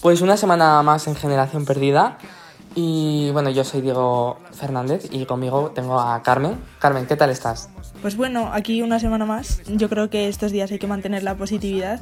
Pues una semana más en Generación Perdida. Y bueno, yo soy Diego Fernández y conmigo tengo a Carmen. Carmen, ¿qué tal estás? Pues bueno, aquí una semana más. Yo creo que estos días hay que mantener la positividad.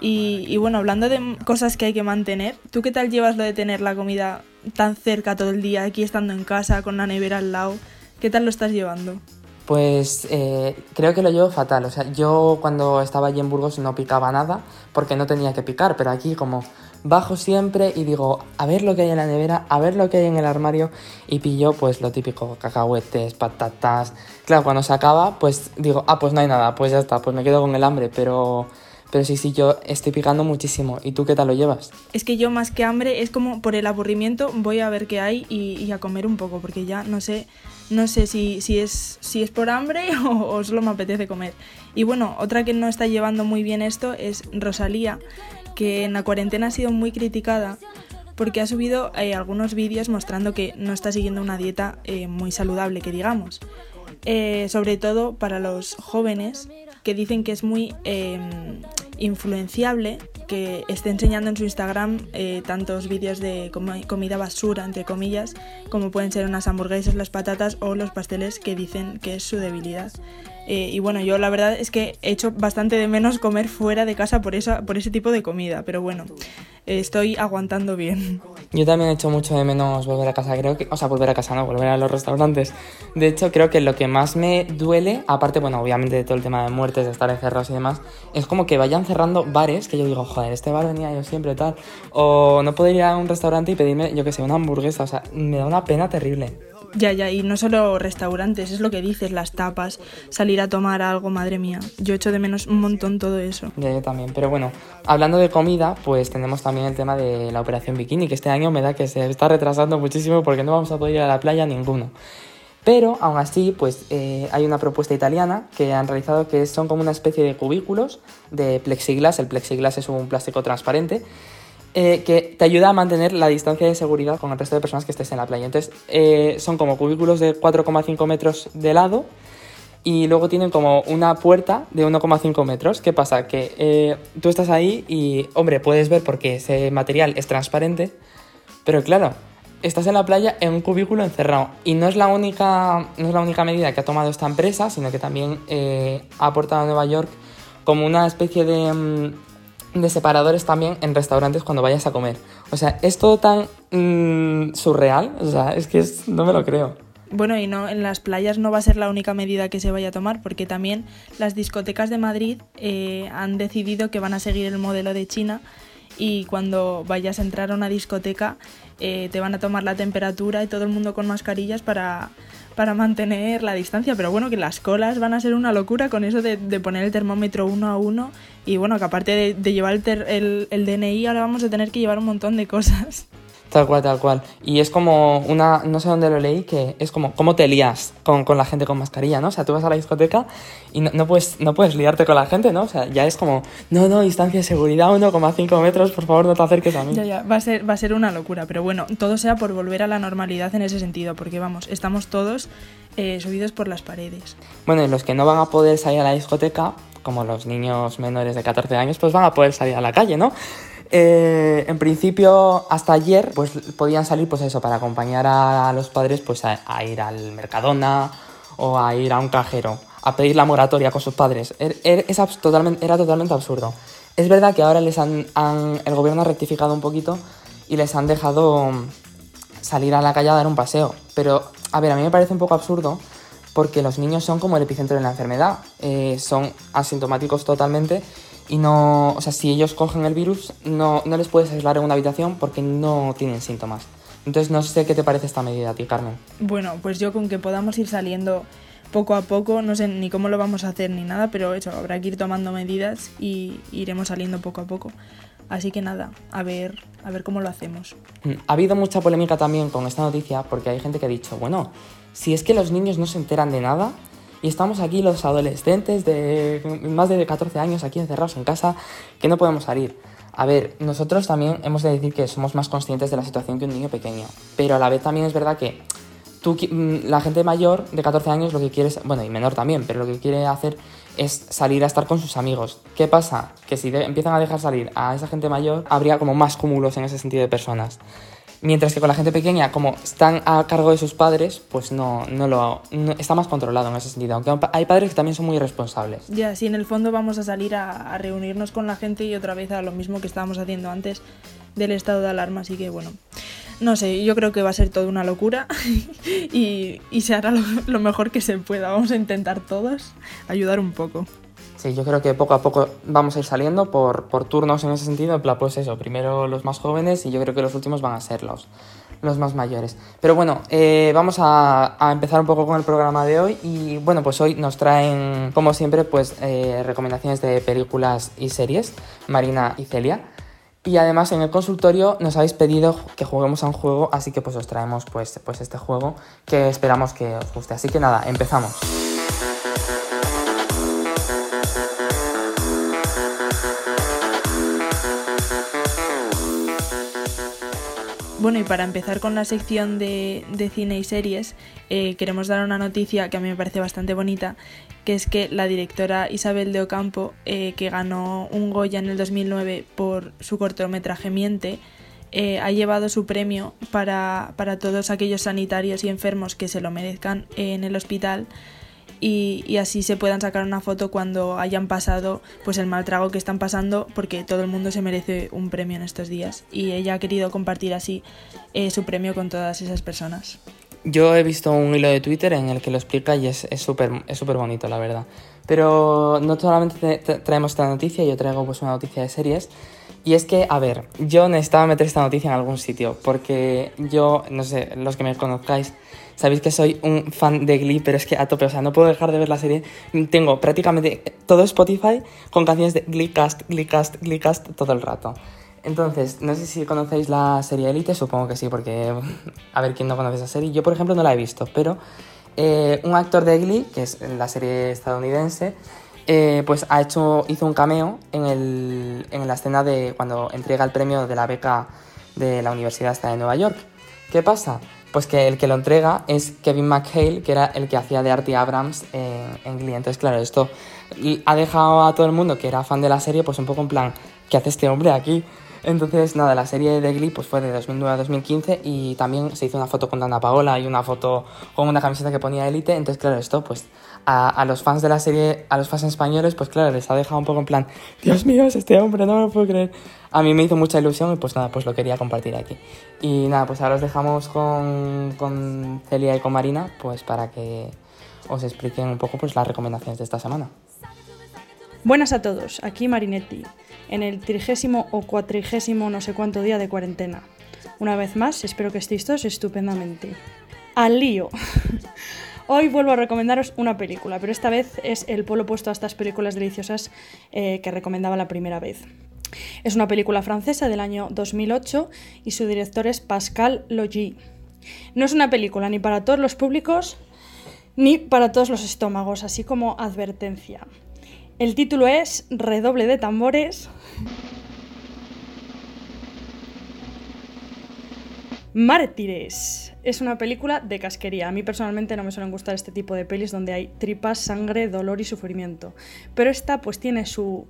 Y, y, bueno, hablando de cosas que hay que mantener, ¿tú qué tal llevas lo de tener la comida tan cerca todo el día, aquí estando en casa, con la nevera al lado? ¿Qué tal lo estás llevando? Pues eh, creo que lo llevo fatal. O sea, yo cuando estaba allí en Burgos no picaba nada porque no tenía que picar, pero aquí como bajo siempre y digo, a ver lo que hay en la nevera, a ver lo que hay en el armario y pillo pues lo típico, cacahuetes, patatas. Claro, cuando se acaba, pues digo, ah, pues no hay nada, pues ya está, pues me quedo con el hambre, pero pero sí, sí, yo estoy picando muchísimo. ¿Y tú qué tal lo llevas? Es que yo más que hambre, es como por el aburrimiento voy a ver qué hay y, a comer un poco, porque ya no sé, no sé si, si, es, si es por hambre o, solo me apetece comer. Y bueno, otra que no está llevando muy bien esto es Rosalía, que en la cuarentena ha sido muy criticada porque ha subido eh, algunos vídeos mostrando que no está siguiendo una dieta eh, muy saludable, que digamos. Eh, sobre todo para los jóvenes que dicen que es muy em, influenciable que esté enseñando en su Instagram eh, tantos vídeos de comida basura, entre comillas, como pueden ser unas hamburguesas, las patatas o los pasteles que dicen que es su debilidad. Eh, y bueno, yo la verdad es que he hecho bastante de menos comer fuera de casa por, esa, por ese tipo de comida, pero bueno, estoy aguantando bien. Yo también he hecho mucho de menos volver a casa, creo que, o sea, volver a casa, no, volver a los restaurantes. De hecho, creo que lo que más me duele, aparte, bueno, obviamente de todo el tema de muertes, de estar encerrados y demás, es como que vayan cerrando bares que yo digo, joder, este bar venía yo siempre tal, o no poder ir a un restaurante y pedirme, yo que sé, una hamburguesa, o sea, me da una pena terrible. Ya, ya, y no solo restaurantes, es lo que dices, las tapas, salir a tomar algo, madre mía. Yo echo de menos un montón todo eso. Ya, yo también, pero bueno, hablando de comida, pues tenemos también el tema de la operación bikini, que este año me da que se está retrasando muchísimo porque no vamos a poder ir a la playa ninguno. Pero aún así, pues eh, hay una propuesta italiana que han realizado que son como una especie de cubículos de plexiglas. El plexiglas es un plástico transparente eh, que te ayuda a mantener la distancia de seguridad con el resto de personas que estés en la playa. Entonces, eh, son como cubículos de 4,5 metros de lado y luego tienen como una puerta de 1,5 metros. ¿Qué pasa? Que eh, tú estás ahí y, hombre, puedes ver porque ese material es transparente, pero claro, estás en la playa en un cubículo encerrado. Y no es la única, no es la única medida que ha tomado esta empresa, sino que también ha aportado a Nueva York como una especie de mm, de separadores también en restaurantes cuando vayas a comer. O sea, es todo tan mm, surreal, o sea, es que no me lo creo. Bueno, y no, en las playas no va a ser la única medida que se vaya a tomar, porque también las discotecas de Madrid eh, han decidido que van a seguir el modelo de China y cuando vayas a entrar a una discoteca eh, te van a tomar la temperatura y todo el mundo con mascarillas para, para mantener la distancia. Pero bueno, que las colas van a ser una locura con eso de, poner el termómetro uno a uno. Y bueno, que aparte de, llevar el, el DNI, ahora vamos a tener que llevar un montón de cosas. Tal cual, tal cual. Y es como una, no sé dónde lo leí, que es como cómo te lías con, con la gente con mascarilla, ¿no? O sea, tú vas a la discoteca y no, puedes, no puedes liarte con la gente, ¿no? O sea, ya es como, no, no, distancia de seguridad 1,5 metros, por favor no te acerques a mí. Ya, ya, va a, ser, va a ser una locura, pero bueno, todo sea por volver a la normalidad en ese sentido, porque vamos, estamos todos eh, subidos por las paredes. Bueno, y los que no van a poder salir a la discoteca, como los niños menores de 14 años, pues van a poder salir a la calle, ¿no? Eh, en principio, hasta ayer, pues podían salir, pues eso, para acompañar a, los padres, pues a, ir al Mercadona o a ir a un cajero, a pedir la moratoria con sus padres. Er, er, era totalmente absurdo. Es verdad que ahora les han, el gobierno ha rectificado un poquito y les han dejado salir a la calle a dar un paseo. Pero, a ver, a mí me parece un poco absurdo porque los niños son como el epicentro de la enfermedad. Eh, son asintomáticos totalmente y no, o sea, si ellos cogen el virus, no, no les puedes aislar en una habitación porque no tienen síntomas. Entonces no sé qué te parece esta medida a ti, Carmen. Bueno, pues yo con que podamos ir saliendo poco a poco, no sé ni cómo lo vamos a hacer ni nada, pero eso, habrá que ir tomando medidas y iremos saliendo poco a poco. Así que nada, a ver, a ver cómo lo hacemos. Mm, ha habido mucha polémica también con esta noticia porque hay gente que ha dicho, bueno, si es que los niños no se enteran de nada, y estamos aquí los adolescentes de más de 14 años aquí encerrados en casa que no podemos salir. A ver, nosotros también hemos de decir que somos más conscientes de la situación que un niño pequeño, pero a la vez también es verdad que tú, mm, la gente mayor de 14 años lo que quiere bueno, y menor también, pero lo que quiere hacer es salir a estar con sus amigos. ¿Qué pasa? Que si empiezan a dejar salir a esa gente mayor, habría como más cúmulos en ese sentido de personas. Mientras que con la gente pequeña, como están a cargo de sus padres, pues no, no lo está más controlado en ese sentido. Aunque hay padres que también son muy responsables. Ya, si en el fondo vamos a salir a, reunirnos con la gente y otra vez a lo mismo que estábamos haciendo antes del estado de alarma. Así que bueno, no sé, yo creo que va a ser toda una locura y, se hará lo mejor que se pueda. Vamos a intentar todos ayudar un poco. Yo creo que poco a poco vamos a ir saliendo por, turnos en ese sentido. En plan, pues eso, primero los más jóvenes y yo creo que los últimos van a ser los, los más mayores. Pero bueno, eh, vamos a, a, empezar un poco con el programa de hoy y bueno, pues hoy nos traen, como siempre, pues eh, recomendaciones de películas y series, Marina y Celia. Y además en el consultorio nos habéis pedido que juguemos a un juego, así que pues os traemos pues, pues este juego que esperamos que os guste. Así que nada, empezamos. Bueno, y para empezar con la sección de, cine y series, eh, queremos dar una noticia que a mí me parece bastante bonita, que es que la directora Isabel de Ocampo, eh, que ganó un Goya en el 2009 por su cortometraje Miente, eh, ha llevado su premio para, para todos aquellos sanitarios y enfermos que se lo merezcan en el hospital y, así se puedan sacar una foto cuando hayan pasado pues el mal trago que están pasando porque todo el mundo se merece un premio en estos días y ella ha querido compartir así eh, su premio con todas esas personas. Yo he visto un hilo de Twitter en el que lo explica y es súper es súper bonito, la verdad. Pero no solamente traemos esta noticia, yo traigo pues una noticia de series. Y es que, a ver, yo necesitaba meter esta noticia en algún sitio, porque yo, no sé, los que me conozcáis, Sabéis que soy un fan de Glee, pero es que a tope, o sea, no puedo dejar de ver la serie. Tengo prácticamente todo Spotify con canciones de Gleecast, Gleecast, Gleecast todo el rato. Entonces, no sé si conocéis la serie Elite, supongo que sí, porque a ver quién no conoce esa serie. Yo, por ejemplo, no la he visto, pero eh, un actor de Glee, que es la serie estadounidense, eh, pues ha hecho, hizo un cameo en, el, en la escena de cuando entrega el premio de la beca de la Universidad de Nueva York. ¿Qué pasa? Pues que el que lo entrega es Kevin McHale, que era el que hacía de Artie Abrams en, en Glee. Entonces, claro, esto ha dejado a todo el mundo que era fan de la serie, pues un poco en plan, ¿qué hace este hombre aquí? Entonces, nada, la serie de Glee pues, fue de 2009 a 2015 y también se hizo una foto con Dana Paola y una foto con una camiseta que ponía Elite. Entonces, claro, esto pues a, a, los fans de la serie, a los fans españoles, pues claro, les ha dejado un poco en plan, Dios mío, es este hombre, no me lo puedo creer a mí me hizo mucha ilusión y pues nada, pues lo quería compartir aquí. Y nada, pues ahora os dejamos con, con Celia y con Marina, pues para que os expliquen un poco pues las recomendaciones de esta semana. Buenas a todos, aquí Marinetti, en el trigésimo o cuatrigésimo no sé cuánto día de cuarentena. Una vez más, espero que estéis todos estupendamente. ¡Al lío! Hoy vuelvo a recomendaros una película, pero esta vez es el polo opuesto a estas películas deliciosas eh, que recomendaba la primera vez. Es una película francesa del año 2008 y su director es Pascal Logi. No es una película ni para todos los públicos ni para todos los estómagos, así como advertencia. El título es Redoble de tambores. Mártires. Es una película de casquería. A mí personalmente no me suelen gustar este tipo de pelis donde hay tripas, sangre, dolor y sufrimiento. Pero esta pues tiene su,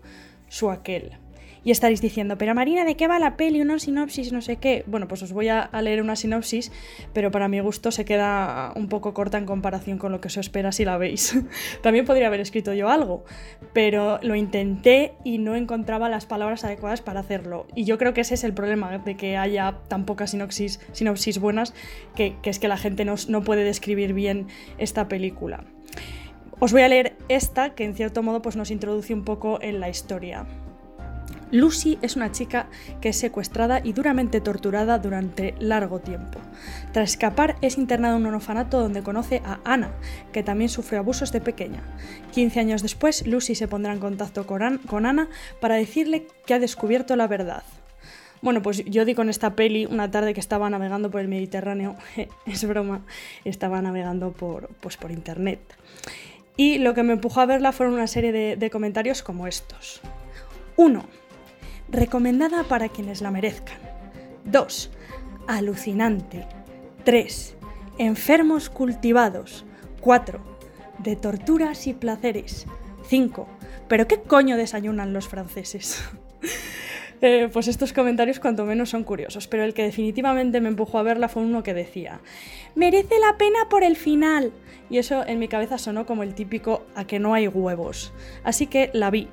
su aquel. Y estaréis diciendo, pero Marina, ¿de qué va la peli? Una sinopsis, no sé qué. Bueno, pues os voy a, leer una sinopsis, pero para mi gusto se queda un poco corta en comparación con lo que os espera si la veis. También podría haber escrito yo algo, pero lo intenté y no encontraba las palabras adecuadas para hacerlo. Y yo creo que ese es el problema de que haya tan pocas sinopsis, sinopsis buenas, que, es que la gente no, no puede describir bien esta película. Os voy a leer esta que en cierto modo pues, nos introduce un poco en la historia. Lucy es una chica que es secuestrada y duramente torturada durante largo tiempo. Tras escapar es internada en un orfanato donde conoce a Ana, que también sufrió abusos de pequeña. 15 años después, Lucy se pondrá en contacto con Ana para decirle que ha descubierto la verdad. Bueno, pues yo di con esta peli una tarde que estaba navegando por el Mediterráneo, es broma, estaba navegando por, pues por internet. Y lo que me empujó a verla fueron una serie de, de comentarios como estos. 1 recomendada para quienes la merezcan. 2. Alucinante. 3. Enfermos cultivados. 4. De torturas y placeres. 5. ¿Pero qué coño desayunan los franceses? Eh, pues estos comentarios cuanto menos son curiosos, pero el que definitivamente me empujó a verla fue uno que decía, merece la pena por el final. Y eso en mi cabeza sonó como el típico a que no hay huevos. Así que la vi.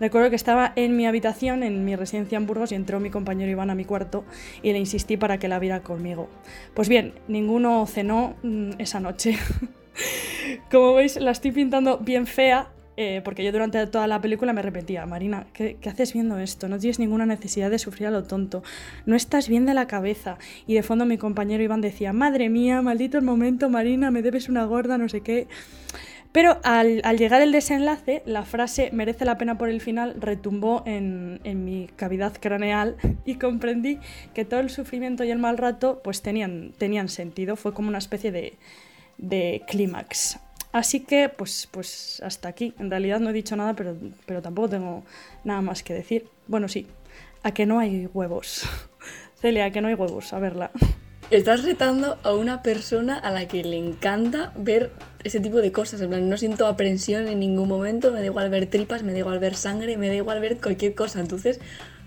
Recuerdo que estaba en mi habitación, en mi residencia en Burgos, y entró mi compañero Iván a mi cuarto y le insistí para que la viera conmigo. Pues bien, ninguno cenó mm, esa noche. Como veis, la estoy pintando bien fea, eh, porque yo durante toda la película me repetía, Marina, ¿qué, haces viendo esto? No tienes ninguna necesidad de sufrir a lo tonto, no estás bien de la cabeza. Y de fondo mi compañero Iván decía, madre mía, maldito el momento, Marina, me debes una gorda, no sé qué. Pero al, llegar el desenlace, la frase merece la pena por el final retumbó en, mi cavidad craneal y comprendí que todo el sufrimiento y el mal rato pues tenían, tenían sentido, fue como una especie de, de clímax. Así que, pues, pues hasta aquí. En realidad no he dicho nada, pero, pero tampoco tengo nada más que decir. Bueno, sí, a que no hay huevos. Celia, a que no hay huevos, a verla. Estás retando a una persona a la que le encanta ver ese tipo de cosas. En plan, no siento aprensión en ningún momento, me da igual ver tripas, me da igual ver sangre, me da igual ver cualquier cosa. Entonces,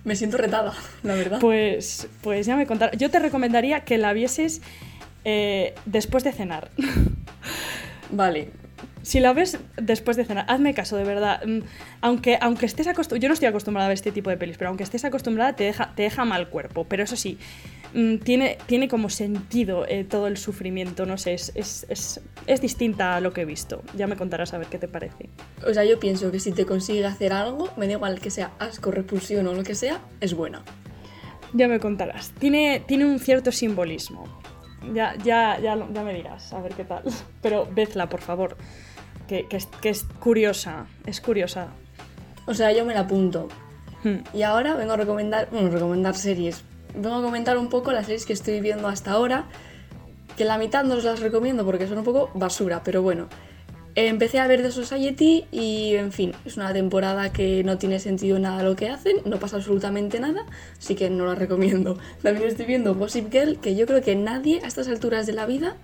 me siento retada, la verdad. Pues, pues ya me contaré. Yo te recomendaría que la vieses eh, después de cenar. Vale. Si la ves después de cenar, hazme caso, de verdad. Mm, aunque, aunque estés acostumbrada, yo no estoy acostumbrada a ver este tipo de pelis, pero aunque estés acostumbrada te deja, te deja mal cuerpo. Pero eso sí, mm, tiene, tiene como sentido eh, todo el sufrimiento, no sé, es, es, es, es, distinta a lo que he visto. Ya me contarás a ver qué te parece. O sea, yo pienso que si te consigue hacer algo, me da igual que sea asco, repulsión o lo que sea, es buena. Ya me contarás. Tiene, tiene un cierto simbolismo. Ya, ya, ya, ya me dirás, a ver qué tal. Pero vedla, por favor, que, que, es, que es curiosa, es curiosa. O sea, yo me la apunto. Hmm. Y ahora vengo a recomendar, bueno, recomendar series. Vengo a comentar un poco las series que estoy viendo hasta ahora, que la mitad no os las recomiendo porque son un poco basura, pero bueno. Empecé a ver The Society y, en fin, es una temporada que no tiene sentido nada lo que hacen, no pasa absolutamente nada, así que no la recomiendo. También estoy viendo Gossip Girl, que yo creo que nadie a estas alturas de la vida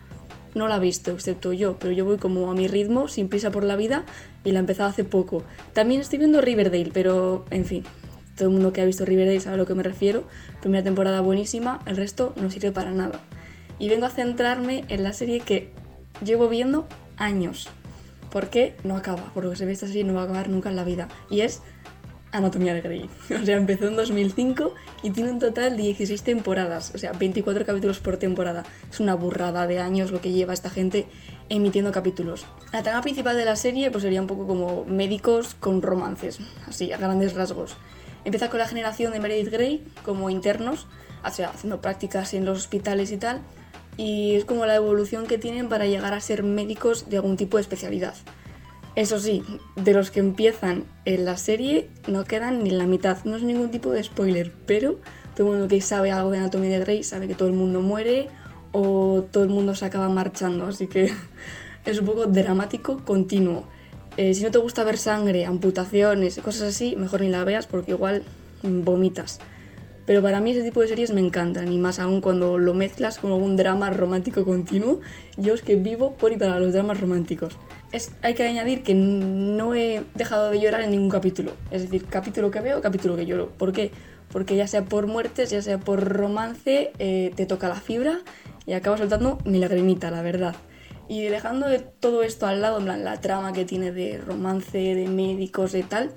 no la ha visto, excepto yo, pero yo voy como a mi ritmo, sin prisa por la vida, y la he empezado hace poco. También estoy viendo Riverdale, pero, en fin, todo el mundo que ha visto Riverdale sabe a lo que me refiero. Primera temporada buenísima, el resto no sirve para nada. Y vengo a centrarme en la serie que llevo viendo años porque no acaba, por lo que se ve esta serie no va a acabar nunca en la vida. Y es Anatomía de Grey. O sea, empezó en 2005 y tiene un total de 16 temporadas, o sea, 24 capítulos por temporada. Es una burrada de años lo que lleva esta gente emitiendo capítulos. La trama principal de la serie pues sería un poco como médicos con romances, así a grandes rasgos. Empieza con la generación de Meredith Grey como internos, o sea, haciendo prácticas en los hospitales y tal, y es como la evolución que tienen para llegar a ser médicos de algún tipo de especialidad. Eso sí, de los que empiezan en la serie no quedan ni la mitad, no es ningún tipo de spoiler, pero todo el mundo que sabe algo de Anatomía de Grey sabe que todo el mundo muere o todo el mundo se acaba marchando, así que es un poco dramático continuo. Eh, si no te gusta ver sangre, amputaciones, cosas así, mejor ni la veas porque igual vomitas. Pero para mí ese tipo de series me encantan, y más aún cuando lo mezclas con algún drama romántico continuo. Yo es que vivo por y para los dramas románticos. Es, hay que añadir que no he dejado de llorar en ningún capítulo. Es decir, capítulo que veo, capítulo que lloro. ¿Por qué? Porque ya sea por muertes, ya sea por romance, eh, te toca la fibra y acabas soltando mi lagrimita, la verdad. Y dejando de todo esto al lado, en plan, la trama que tiene de romance, de médicos, y tal,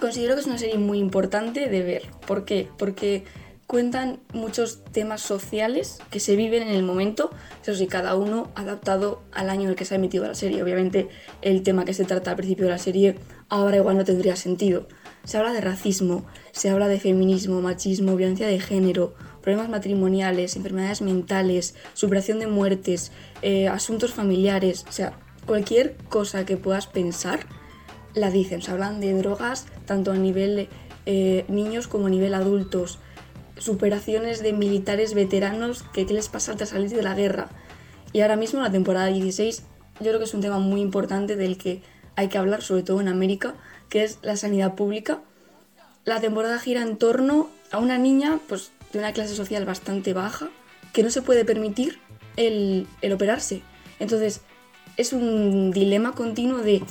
Considero que es una serie muy importante de ver. ¿Por qué? Porque cuentan muchos temas sociales que se viven en el momento, eso sí, cada uno adaptado al año en el que se ha emitido la serie. Obviamente el tema que se trata al principio de la serie ahora igual no tendría sentido. Se habla de racismo, se habla de feminismo, machismo, violencia de género, problemas matrimoniales, enfermedades mentales, superación de muertes, eh, asuntos familiares, o sea, cualquier cosa que puedas pensar la dicen. Se hablan de drogas tanto a nivel eh, niños como a nivel adultos. Superaciones de militares veteranos que qué les pasa tras salir de la guerra. Y ahora mismo, la temporada 16, yo creo que es un tema muy importante del que hay que hablar, sobre todo en América, que es la sanidad pública. La temporada gira en torno a una niña pues, de una clase social bastante baja, que no se puede permitir el, el operarse. Entonces, es un dilema continuo de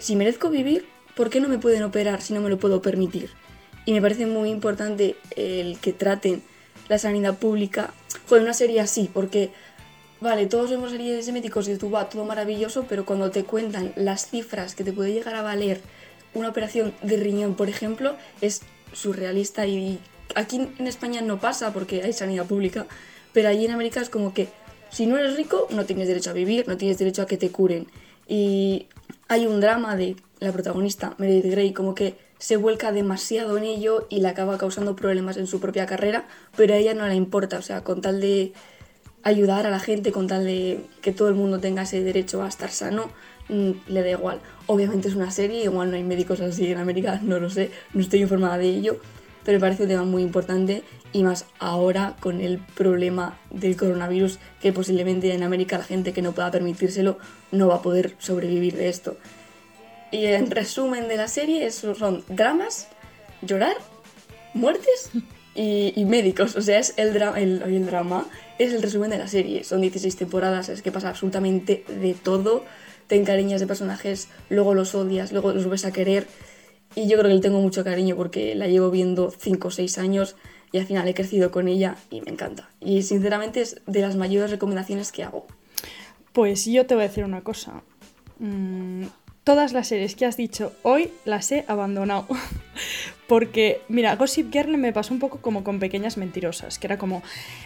si merezco vivir, ¿por qué no me pueden operar si no me lo puedo permitir? Y me parece muy importante el que traten la sanidad pública. Joder, una serie así, porque, vale, todos vemos series de médicos y tú va todo maravilloso, pero cuando te cuentan las cifras que te puede llegar a valer una operación de riñón, por ejemplo, es surrealista y aquí en España no pasa porque hay sanidad pública, pero allí en América es como que si no eres rico no tienes derecho a vivir, no tienes derecho a que te curen. Y hay un drama de la protagonista, Meredith Grey, como que se vuelca demasiado en ello y le acaba causando problemas en su propia carrera, pero a ella no le importa, o sea, con tal de ayudar a la gente, con tal de que todo el mundo tenga ese derecho a estar sano, mm, le da igual. Obviamente es una serie, igual no hay médicos así en América, no lo sé, no estoy informada de ello, pero me parece un tema muy importante y más ahora con el problema del coronavirus, que posiblemente en América la gente que no pueda permitírselo no va a poder sobrevivir de esto. Y en resumen de la serie, son dramas, llorar, muertes y, y médicos. O sea, es el, dra- el, el drama, es el resumen de la serie. Son 16 temporadas, es que pasa absolutamente de todo. Te encariñas de personajes, luego los odias, luego los ves a querer. Y yo creo que le tengo mucho cariño porque la llevo viendo 5 o 6 años y al final he crecido con ella y me encanta. Y sinceramente es de las mayores recomendaciones que hago. Pues yo te voy a decir una cosa. Mm, todas las series que has dicho hoy las he abandonado. Porque, mira, Gossip Girl me pasó un poco como con Pequeñas Mentirosas, que era como,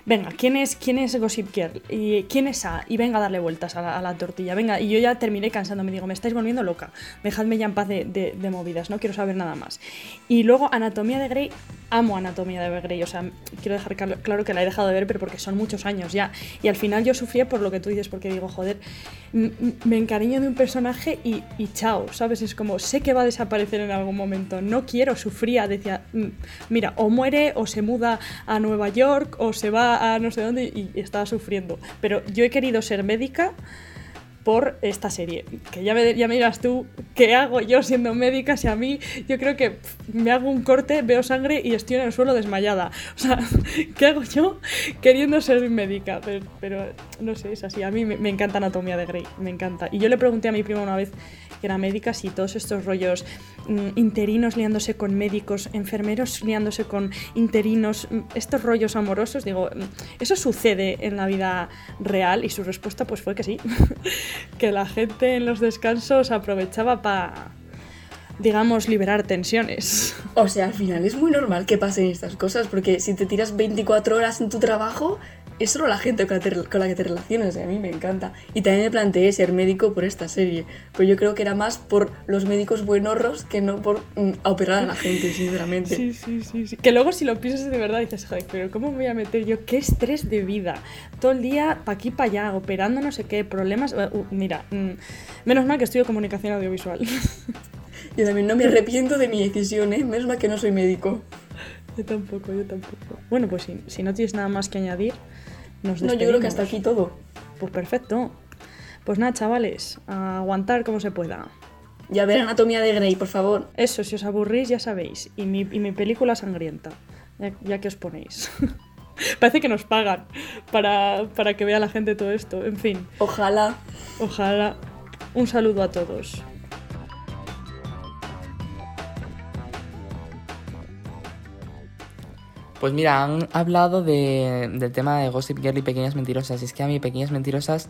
venga, ¿quién es, quién es Gossip Girl? ¿Y quién es A? Y venga a darle vueltas a la, tortilla, venga. Y yo ya terminé cansándome, digo, me estáis volviendo loca, dejadme ya en paz de, movidas, no quiero saber nada más. Y luego Anatomía de Grey, amo Anatomía de Grey, o sea, quiero dejar claro que la he dejado de ver, pero porque son muchos años ya. Y al final yo sufría por lo que tú dices, porque digo, joder, me encariño de un personaje y, chao, ¿sabes? Es como, sé que va a desaparecer en algún momento, no quiero, decía, "Mm, mira, o muere, o se muda a Nueva York, o se va a no sé dónde y, estaba sufriendo. Pero yo he querido ser médica por esta serie. Que ya me, ya me dirás tú qué hago yo siendo médica si a mí yo creo que me hago un corte, veo sangre y estoy en el suelo desmayada. O sea, ¿qué hago yo queriendo ser médica? Pero, no sé, es así. A mí me, me encanta Anatomía de Grey, me encanta. Y yo le pregunté a mi prima una vez que era médica si todos estos rollos interinos liándose con médicos, enfermeros liándose con interinos, mm, estos rollos amorosos, digo, mm, ¿eso sucede en la vida real? Y su respuesta pues fue que sí, que la gente en los descansos aprovechaba para, digamos, liberar tensiones. O sea, al final es muy normal que pasen estas cosas, porque si te tiras 24 horas en tu trabajo, es solo la gente con la, te- con la que te relacionas, y a mí me encanta. Y también me planteé ser médico por esta serie, pero yo creo que era más por los médicos buenorros que no por mm, a operar a la gente, sinceramente. Sí, sí, sí, sí. Que luego si lo piensas de verdad dices, joder, pero ¿cómo me voy a meter yo? ¿Qué estrés de vida? Todo el día pa' aquí, pa' allá, operando no sé qué, problemas... Uh, uh, mira, mm, menos mal que estudio comunicación audiovisual. Yo también no me arrepiento de mi decisión, ¿eh? Menos mal que no soy médico. yo tampoco, yo tampoco. Bueno, pues si, si no tienes nada más que añadir, nos No, yo creo que hasta aquí todo. Pues perfecto. Pues nada, chavales, a aguantar como se pueda. Ya ver Anatomía de Grey, por favor. Eso, si os aburrís, ya sabéis. Y mi, y mi película sangrienta. Ya, ya que os ponéis. Parece que nos pagan para, para que vea la gente todo esto. En fin, Ojalá. ojalá. Un saludo a todos. Pues mira, han hablado de- del tema de Gossip Girl y Pequeñas Mentirosas. Y es que a mí Pequeñas Mentirosas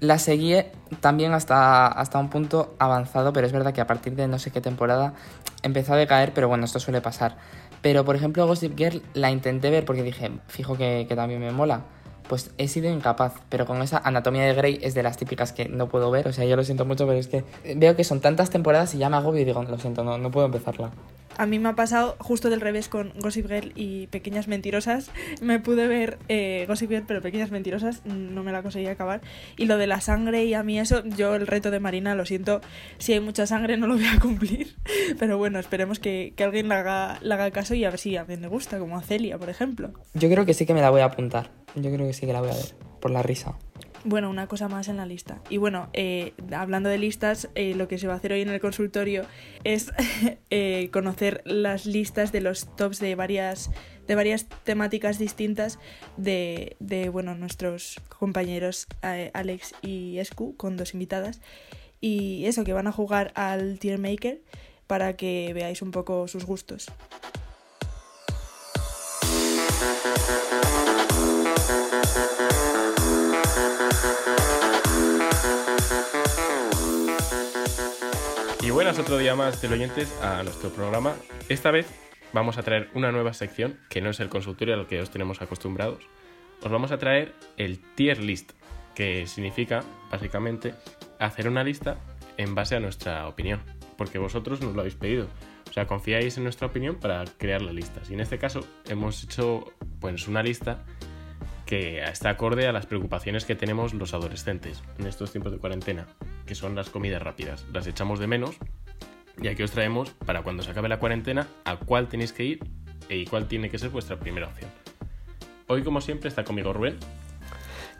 la seguí también hasta, hasta un punto avanzado, pero es verdad que a partir de no sé qué temporada empezó a decaer, pero bueno, esto suele pasar. Pero por ejemplo Gossip Girl la intenté ver porque dije, fijo que, que también me mola. Pues he sido incapaz, pero con esa Anatomía de Grey es de las típicas que no puedo ver, o sea, yo lo siento mucho, pero es que veo que son tantas temporadas y ya me agobio y digo, lo siento, no, no puedo empezarla. A mí me ha pasado justo del revés con Gossip Girl y Pequeñas Mentirosas. Me pude ver eh, Gossip Girl, pero Pequeñas Mentirosas no me la conseguí acabar. Y lo de la sangre y a mí eso, yo el reto de Marina, lo siento, si hay mucha sangre no lo voy a cumplir. Pero bueno, esperemos que, que alguien le haga, le haga caso y a ver si a alguien le gusta, como a Celia, por ejemplo. Yo creo que sí que me la voy a apuntar, yo creo que sí que la voy a ver, por la risa. Bueno, una cosa más en la lista. Y bueno, eh, hablando de listas, eh, lo que se va a hacer hoy en el consultorio es eh, conocer las listas de los tops de varias de varias temáticas distintas de, de bueno, nuestros compañeros Alex y Escu con dos invitadas. Y eso, que van a jugar al Tier Maker para que veáis un poco sus gustos. Buenas otro día más oyentes a nuestro programa. Esta vez vamos a traer una nueva sección que no es el consultorio al que os tenemos acostumbrados. Os vamos a traer el tier list, que significa básicamente hacer una lista en base a nuestra opinión, porque vosotros nos lo habéis pedido. O sea, confiáis en nuestra opinión para crear las listas. Y en este caso hemos hecho pues una lista que está acorde a las preocupaciones que tenemos los adolescentes en estos tiempos de cuarentena, que son las comidas rápidas. Las echamos de menos y aquí os traemos para cuando se acabe la cuarentena a cuál tenéis que ir y cuál tiene que ser vuestra primera opción. Hoy, como siempre, está conmigo Rubén.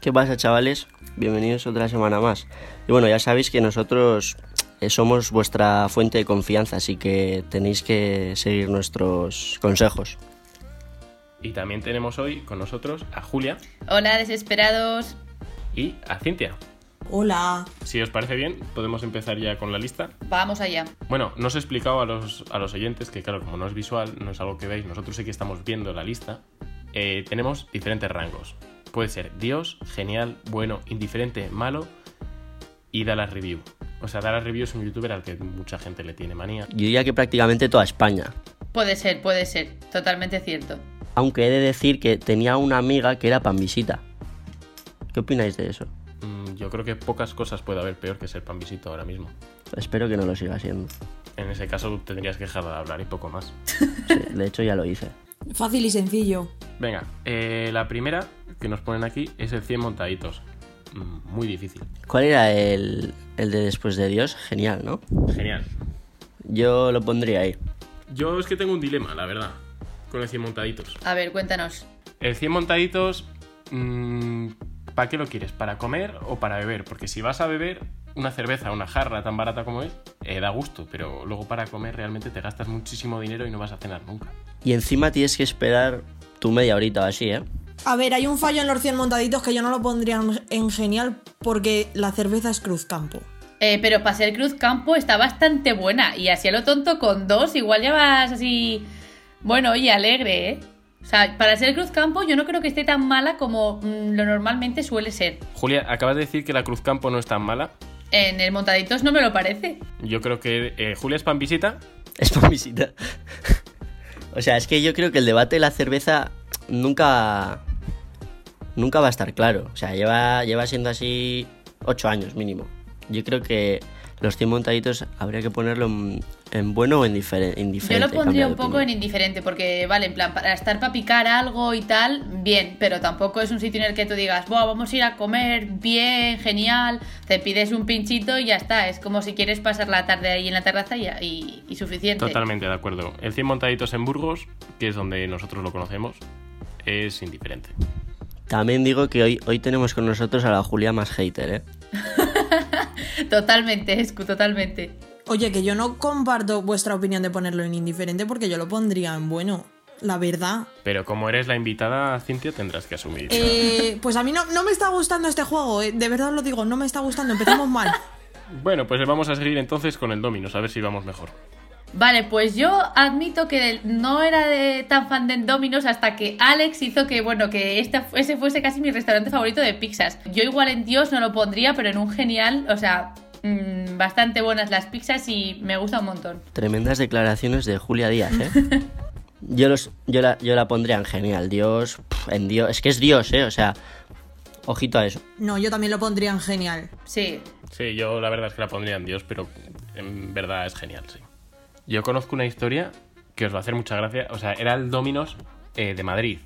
¿Qué pasa, chavales? Bienvenidos otra semana más. Y bueno, ya sabéis que nosotros eh, somos vuestra fuente de confianza, así que tenéis que seguir nuestros consejos. Y también tenemos hoy con nosotros a Julia. Hola, desesperados. Y a Cintia. Hola. Si os parece bien, podemos empezar ya con la lista. Vamos allá. Bueno, no os he explicado a los, a los oyentes que, claro, como no es visual, no es algo que veis, nosotros sí que estamos viendo la lista. Eh, tenemos diferentes rangos. Puede ser Dios, genial, bueno, indiferente, malo y Dallas Review. O sea, Dallas Review es un youtuber al que mucha gente le tiene manía. Yo diría que prácticamente toda España. Puede ser, puede ser. Totalmente cierto. Aunque he de decir que tenía una amiga que era pan visita. ¿Qué opináis de eso? Mm, yo creo que pocas cosas puede haber peor que ser pan visita ahora mismo. Espero que no lo siga siendo. En ese caso tendrías que dejar de hablar y poco más. Sí, de hecho ya lo hice. Fácil y sencillo. Venga, eh, la primera que nos ponen aquí es el 100 montaditos. Mm, muy difícil. ¿Cuál era el, el de después de Dios? Genial, ¿no? Genial. Yo lo pondría ahí. Yo es que tengo un dilema, la verdad, con el 100 montaditos. A ver, cuéntanos. El 100 montaditos, mm, ¿para qué lo quieres? ¿Para comer o para beber? Porque si vas a beber una cerveza, una jarra tan barata como es, eh, da gusto, pero luego para comer realmente te gastas muchísimo dinero y no vas a cenar nunca. Y encima tienes que esperar tu media horita o así, ¿eh? A ver, hay un fallo en los 100 montaditos que yo no lo pondría en- en genial porque la cerveza es Cruzcampo. Eh, pero para ser Cruz Campo está bastante buena. Y así a lo tonto con dos, igual ya vas así. Bueno, oye, alegre, ¿eh? O sea, para ser Cruz Campo yo no creo que esté tan mala como mm, lo normalmente suele ser. Julia, acabas de decir que la Cruz Campo no es tan mala. En el Montaditos no me lo parece. Yo creo que eh, Julia es pan visita. Es pan visita. o sea, es que yo creo que el debate de la cerveza nunca. Nunca va a estar claro. O sea, lleva, lleva siendo así ocho años mínimo. Yo creo que los 100 montaditos habría que ponerlo en, en bueno o en Yo indiferente. lo pondría un poco en indiferente, porque, vale, en plan, para estar para picar algo y tal, bien, pero tampoco es un sitio en el que tú digas, Buah, vamos a ir a comer bien, genial, te pides un pinchito y ya está. Es como si quieres pasar la tarde ahí en la terraza y, y- y suficiente. Totalmente de acuerdo. El 100 montaditos en Burgos, que es donde nosotros lo conocemos, es indiferente. También digo que hoy, hoy tenemos con nosotros a la Julia más hater, ¿eh? Totalmente, Escu, totalmente. Oye, que yo no comparto vuestra opinión de ponerlo en indiferente porque yo lo pondría en bueno. La verdad. Pero como eres la invitada, Cintia, tendrás que asumir. Eh, pues a mí no, no me está gustando este juego, eh, de verdad os lo digo, no me está gustando, empezamos mal. Bueno, pues vamos a seguir entonces con el Dominos, a ver si vamos mejor. Vale, pues yo admito que no era de- tan fan de Domino's hasta que Alex hizo que, bueno, que este, fu- ese fuese casi mi restaurante favorito de pizzas. Yo igual en Dios no lo pondría, pero en un genial, o sea, mm, bastante buenas las pizzas y me gusta un montón. Tremendas declaraciones de Julia Díaz, ¿eh? Yo, los, yo, la, yo la pondría en genial. Dios, en Dios. Es que es Dios, ¿eh? O sea, ojito a eso. No, yo también lo pondría en genial. Sí, Sí, yo la verdad es que la pondría en Dios, pero en verdad es genial, sí. Yo conozco una historia que os va a hacer mucha gracia. O sea, era el Dominos eh, de Madrid.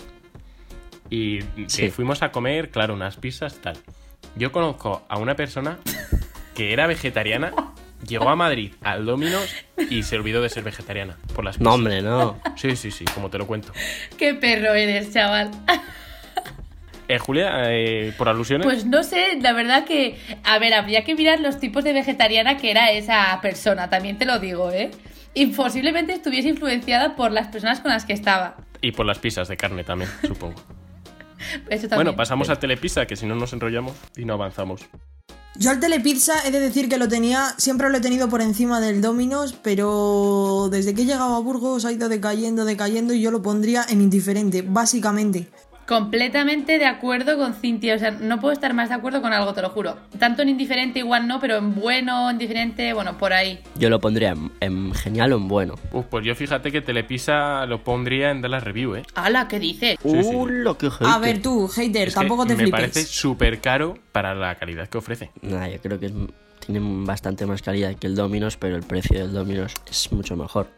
Y que fuimos a comer, claro, unas pizzas, tal. Yo conozco a una persona que era vegetariana, llegó a Madrid al Dominos y se olvidó de ser vegetariana por las pizzas. No, hombre, no. Sí, sí, sí, como te lo cuento. qué perro eres, chaval. Eh, Julia, eh, por alusiones. Pues no sé, la verdad que, a ver, habría que mirar los tipos de vegetariana que era esa persona, también te lo digo, ¿eh? Y posiblemente estuviese influenciada por las personas con las que estaba. Y por las pizzas de carne también, supongo. Eso también. Bueno, pasamos a Telepizza, que si no nos enrollamos y no avanzamos. Yo al Telepizza he de decir que lo tenía, siempre lo he tenido por encima del Dominos, pero desde que he llegado a Burgos ha ido decayendo, decayendo y yo lo pondría en indiferente, básicamente. Completamente de acuerdo con Cintia. O sea, no puedo estar más de acuerdo con algo, te lo juro. Tanto en indiferente igual no, pero en bueno, en diferente, bueno, por ahí. Yo lo pondría en, en genial o en bueno. Uf, pues yo fíjate que Telepizza lo pondría en Dallas Review, ¿eh? ¡Hala! ¿Qué dices? Sí, sí. Uh, lo que A ver tú, hater, Es tampoco te me flipes. parece súper caro para la calidad que ofrece. Nah, yo creo que es- tiene bastante más calidad que el Dominos, pero el precio del Dominos es mucho mejor.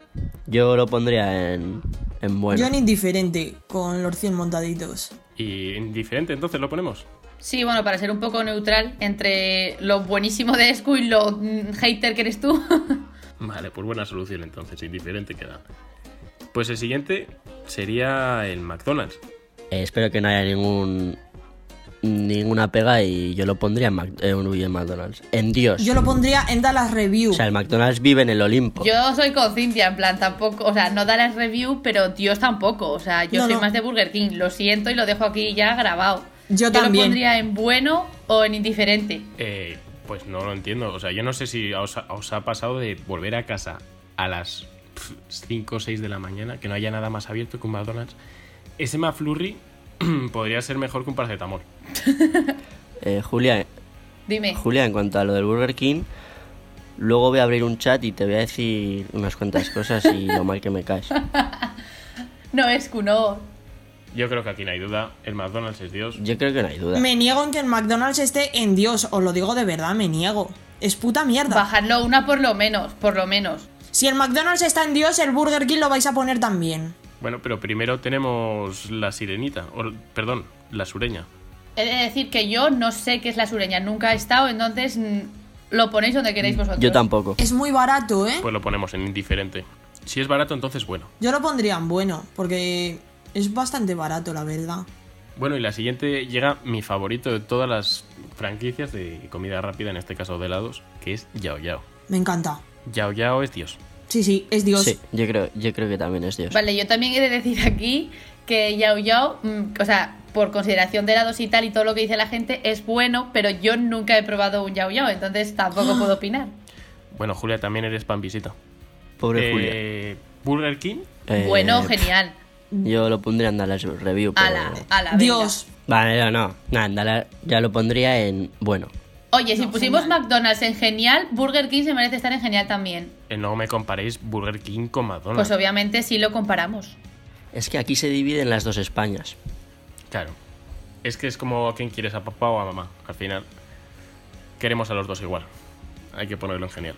Yo lo pondría en, en bueno. Yo en indiferente, con los 100 montaditos. Y indiferente, entonces lo ponemos. Sí, bueno, para ser un poco neutral entre lo buenísimo de Escu y lo mm, hater que eres tú. Vale, pues buena solución entonces, indiferente queda. Pues el siguiente sería el McDonald's. Eh, espero que no haya ningún ninguna pega y yo lo pondría en, Mac- en McDonald's. En Dios. Yo lo pondría en Dallas Review. O sea, el McDonald's vive en el Olimpo. Yo soy con Cintia, en plan, tampoco, o sea, no da las review, pero Dios tampoco. O sea, yo No, soy no. más de Burger King, lo siento y lo dejo aquí ya grabado. Yo lo también. pondría en bueno o en indiferente. Eh, pues no lo entiendo. O sea, yo no sé si os ha, os ha pasado de volver a casa a las 5 o 6 de la mañana, que no haya nada más abierto que un McDonald's. Ese McFlurry podría ser mejor que un paracetamol. Eh, Julia, Dime. Julia, en cuanto a lo del Burger King, luego voy a abrir un chat y te voy a decir unas cuantas cosas y lo mal que me caes. No, Escu, no. Yo creo que aquí no hay duda. El McDonald's es Dios. Yo creo que no hay duda. Me niego en que el McDonald's esté en Dios, os lo digo de verdad, me niego. Es puta mierda. Bajadlo una por lo menos, por lo menos. Si el McDonald's está en Dios, el Burger King lo vais a poner también. Bueno, pero primero tenemos la sirenita. O, perdón, la sureña. He de decir que yo no sé qué es la sureña, nunca he estado, entonces mm, lo ponéis donde queréis vosotros. Yo tampoco. Es muy barato, ¿eh? Pues lo ponemos en indiferente. Si es barato, entonces bueno. Yo lo pondría en bueno, porque es bastante barato, la verdad. Bueno, y la siguiente llega mi favorito de todas las franquicias de comida rápida, en este caso de helados, que es Yao Yao. Me encanta. Yao Yao es Dios. Sí, sí, es Dios. Sí, yo creo, yo creo que también es Dios. Vale, yo también he de decir aquí que Yao Yao, mm, o sea, por consideración de helados y tal y todo lo que dice la gente, es bueno, pero yo nunca he probado un Yao Yao, entonces tampoco puedo opinar. Bueno, Julia, también eres pan visita. Pobre Julia. Eh, Burger King, Eh, Bueno, genial. Yo lo pondría en Dallas Review, pero... Ala, ala, venga. Dios. Vale, no, no. Nada, en Dallas ya lo pondría en bueno. Oye, si pusimos McDonald's en genial, Burger King se merece estar en genial también. No me comparéis Burger King con McDonald's. Pues obviamente sí lo comparamos. Es que aquí se dividen las dos Españas. Claro. Es que es como a quién quieres, a papá o a mamá. Al final, queremos a los dos igual. Hay que ponerlo en genial.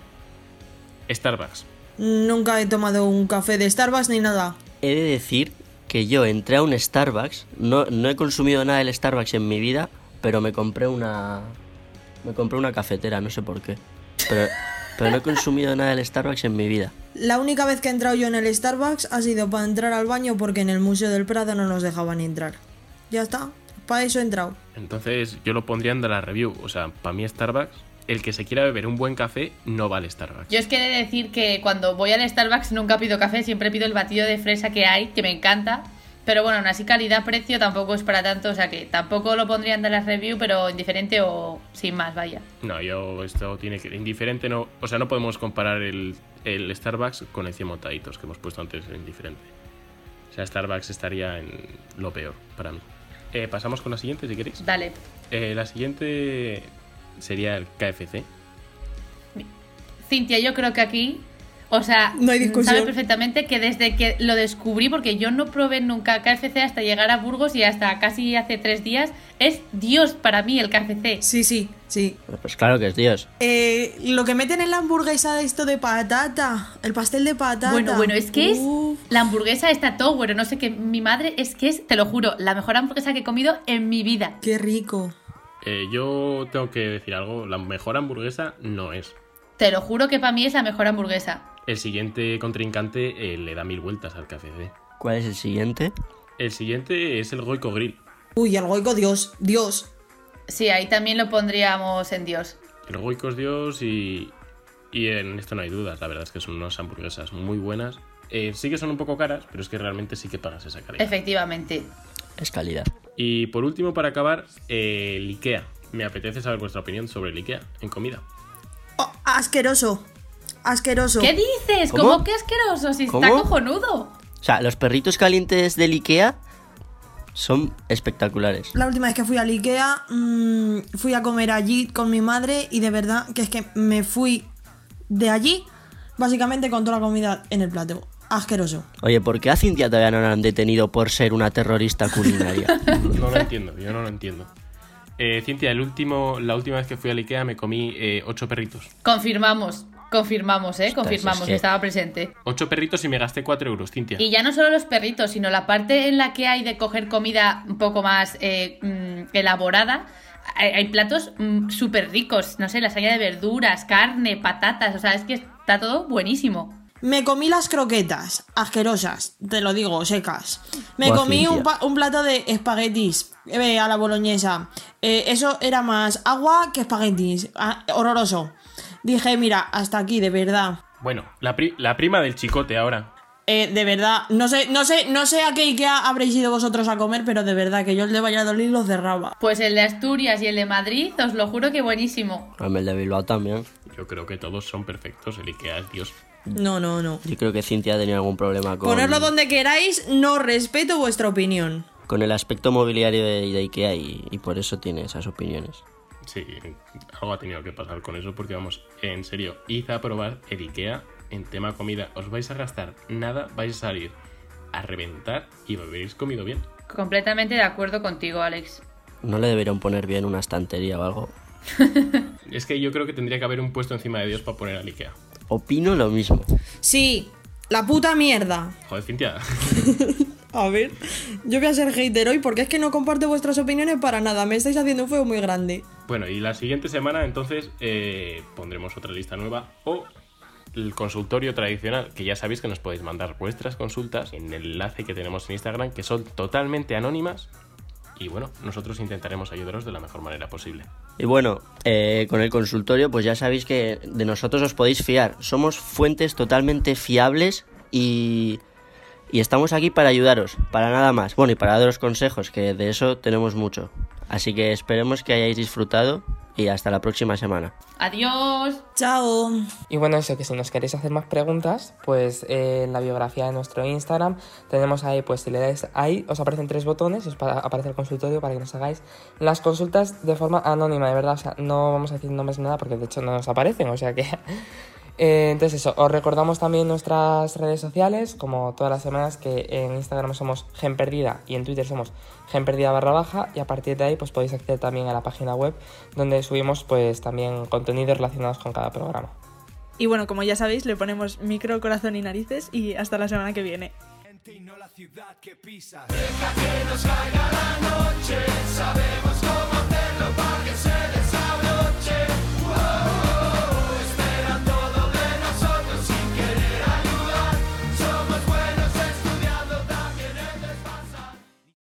Starbucks. Nunca he tomado un café de Starbucks ni nada. He de decir que yo entré a un Starbucks, no, no he consumido nada del Starbucks en mi vida, pero me compré una... Me compré una cafetera, no sé por qué. Pero, pero no he consumido nada del Starbucks en mi vida. La única vez que he entrado yo en el Starbucks ha sido para entrar al baño porque en el Museo del Prado no nos dejaban entrar. Ya está, para eso he entrado. Entonces yo lo pondría en de la review. O sea, para mí Starbucks, el que se quiera beber un buen café no vale Starbucks. Yo es que he de decir que cuando voy al Starbucks nunca pido café, siempre pido el batido de fresa que hay, que me encanta. Pero bueno, aún así calidad-precio tampoco es para tanto, o sea que tampoco lo pondrían de la review, pero indiferente o sin más, vaya. No, yo esto tiene que... Indiferente no... O sea, no podemos comparar el, el Starbucks con el 100 montaditos que hemos puesto antes en indiferente. O sea, Starbucks estaría en lo peor para mí. Eh, pasamos con la siguiente, si queréis. Dale. Eh, la siguiente sería el KFC. Cintia, yo creo que aquí, o sea, No hay discusión. sabe perfectamente que desde que lo descubrí, porque yo no probé nunca KFC hasta llegar a Burgos y hasta casi hace tres días, es Dios para mí el KFC. Sí, sí, sí. Pues claro que es Dios. Eh, lo que meten en la hamburguesa de esto de patata, el pastel de patata. Bueno, bueno, es que es la hamburguesa está todo bueno, no sé qué, mi madre es que es, te lo juro, la mejor hamburguesa que he comido en mi vida. Qué rico. Eh, yo tengo que decir algo. La mejor hamburguesa no es. Te lo juro que para mí es la mejor hamburguesa. El siguiente contrincante eh, le da mil vueltas al KFC. ¿Cuál es el siguiente? El siguiente es el Goico Grill. Uy, el goico, Dios, Dios. Sí, ahí también lo pondríamos en Dios. El Goico es Dios y, y en esto no hay dudas. La verdad es que son unas hamburguesas muy buenas eh, sí que son un poco caras, pero es que realmente sí que pagas esa calidad. Efectivamente. Es calidad. Y por último, para acabar, eh, el IKEA. Me apetece saber vuestra opinión sobre el IKEA en comida. Oh, asqueroso. Asqueroso. ¿Qué dices? ¿Cómo? ¿Cómo, que asqueroso? Si está cojonudo. O sea, los perritos calientes del Ikea son espectaculares. La última vez que fui al Ikea, mm, fui a comer allí con mi madre y de verdad que es que me fui de allí básicamente con toda la comida en el plato. Asqueroso. Oye, ¿por qué a Cintia todavía no la han detenido por ser una terrorista culinaria? No lo entiendo, yo no lo entiendo. Eh, Cintia, el último, la última vez que fui al IKEA me comí eh, ocho perritos. Confirmamos. Confirmamos, ¿eh? Confirmamos es que estaba presente. Ocho perritos y me gasté cuatro euros, Cintia. Y ya no solo los perritos, sino la parte en la que hay de coger comida un poco más eh, mm, elaborada. Hay, platos súper ricos, no sé, lasaña de verduras, carne, patatas, o sea, es que está todo buenísimo. Me comí las croquetas, asquerosas, te lo digo, secas. Me Buah, comí un plato de espaguetis eh, a la boloñesa. Eh, eso era más agua que espaguetis. Ah, horroroso. Dije, mira, hasta aquí, de verdad. Bueno, la, pri- la prima del chicote ahora. Eh, de verdad, no sé, no sé, no sé a qué Ikea habréis ido vosotros a comer, pero de verdad que yo el de Valladolid lo cerraba. Pues el de Asturias y el de Madrid, os lo juro que buenísimo. El de Bilbao también. Yo creo que todos son perfectos. El IKEA es Dios. No, no, no. Yo creo que Cintia ha tenido algún problema con, Ponerlo donde queráis, no respeto vuestra opinión. con el aspecto mobiliario de, de Ikea y, y por eso tiene esas opiniones. Sí, algo ha tenido que pasar con eso porque vamos, en serio, id a probar el IKEA en tema comida. Os vais a gastar nada, vais a salir a reventar y habréis comido bien. Completamente de acuerdo contigo, Alex. ¿No le deberían poner bien una estantería o algo? Es que yo creo que tendría que haber un puesto encima de Dios para poner al IKEA. Opino lo mismo. Sí, la puta mierda. Joder, Cintia. A ver, yo voy a ser hater hoy porque es que no comparto vuestras opiniones para nada. Me estáis haciendo un fuego muy grande. Bueno, y la siguiente semana entonces eh, pondremos otra lista nueva o el consultorio tradicional, que ya sabéis que nos podéis mandar vuestras consultas en el enlace que tenemos en Instagram, que son totalmente anónimas. Y bueno, nosotros intentaremos ayudaros de la mejor manera posible. Y bueno, eh, con el consultorio, pues ya sabéis que de nosotros os podéis fiar. Somos fuentes totalmente fiables y, y estamos aquí para ayudaros, para nada más. Bueno, y para daros consejos, que de eso tenemos mucho. Así que esperemos que hayáis disfrutado y hasta la próxima semana. Adiós. Chao. Y bueno, eso, que si nos queréis hacer más preguntas, pues eh, en la biografía de nuestro Instagram tenemos ahí, pues si le dais ahí, os aparecen tres botones, os pa- aparece el consultorio para que nos hagáis las consultas de forma anónima, de verdad, o sea, no vamos a decir nombres ni nada porque de hecho no nos aparecen, o sea que... Eh, entonces eso, os recordamos también nuestras redes sociales, como todas las semanas, que en Instagram somos Genperdida y en Twitter somos Genperdida barra baja y a partir de ahí pues podéis acceder también a la página web donde subimos pues también contenidos relacionados con cada programa. Y bueno, como ya sabéis, le ponemos micro, corazón y narices y hasta la semana que viene. y no la ciudad que pisas. Deja que nos caiga la noche, sabemos